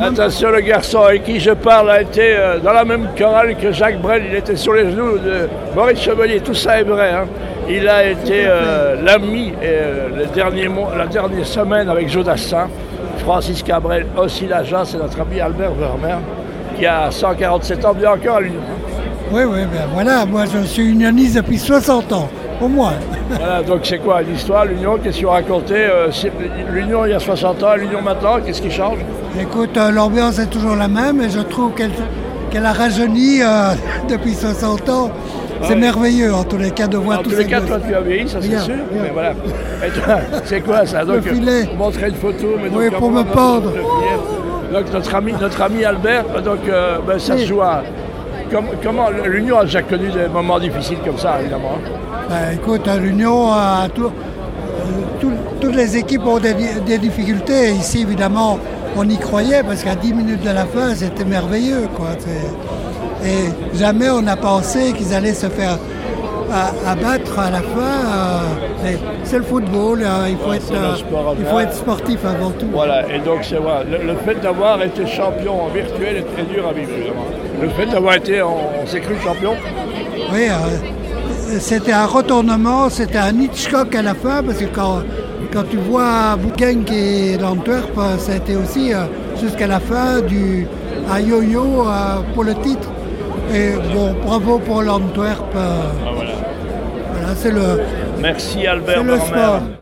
Attention, le garçon avec qui je parle a été euh, dans la même chorale que Jacques Brel. Il était sur les genoux de Maurice Chevalier. Tout ça est vrai. hein. Il a été euh, l'ami euh, mois- la dernière semaine avec Jodassin. Francis Cabrel, aussi l'agent, c'est notre ami Albert Vermeer, qui a 147 ans, bien encore à l'Union. Oui, oui, ben voilà, moi je suis unioniste depuis 60 ans, au moins. Voilà, donc c'est quoi l'histoire L'Union, qu'est-ce qu'ils ont raconté euh, c'est- L'Union il y a 60 ans, l'Union maintenant, qu'est-ce qui change? Écoute, euh, l'ambiance est toujours la même et je trouve qu'elle a rajeuni euh, depuis 60 ans. C'est Ouais. merveilleux en tous les cas de voir En tous les cas, toi tu as vieilli, ça c'est sûr. bien. Mais voilà. Et toi, c'est quoi ça Donc, Le filet. euh, montrer une photo. Mais Oui, donc, pour comment me pendre. Donc notre ami, notre ami Albert, euh, donc ben, ça Oui. se joue à. Com- comment l'Union a déjà connu des moments difficiles comme ça, évidemment. hein. Ben, écoute, à l'Union, tout- euh, tout- toutes les équipes ont des, difficultés. Ici, évidemment, on y croyait parce qu'à 10 minutes de la fin, c'était merveilleux. Quoi. Et jamais on n'a pensé qu'ils allaient se faire a- abattre à la fin. euh, C'est le football, euh, il, faut Ouais, être, euh, il faut être sportif avant tout. Voilà, et donc c'est voilà, le, le fait d'avoir été champion en virtuel est très dur à vivre. Le fait d'avoir été, on, on s'est cru champion, Oui, euh, c'était un retournement, c'était un Hitchcock à la fin, parce que quand, quand tu vois Bouquin qui est d'Antwerp, euh, ça a été aussi jusqu'à la fin du, un yo-yo pour le titre. Et bon, bravo pour l'Antwerp. Ah. Voilà, c'est le, Merci Albert le sport.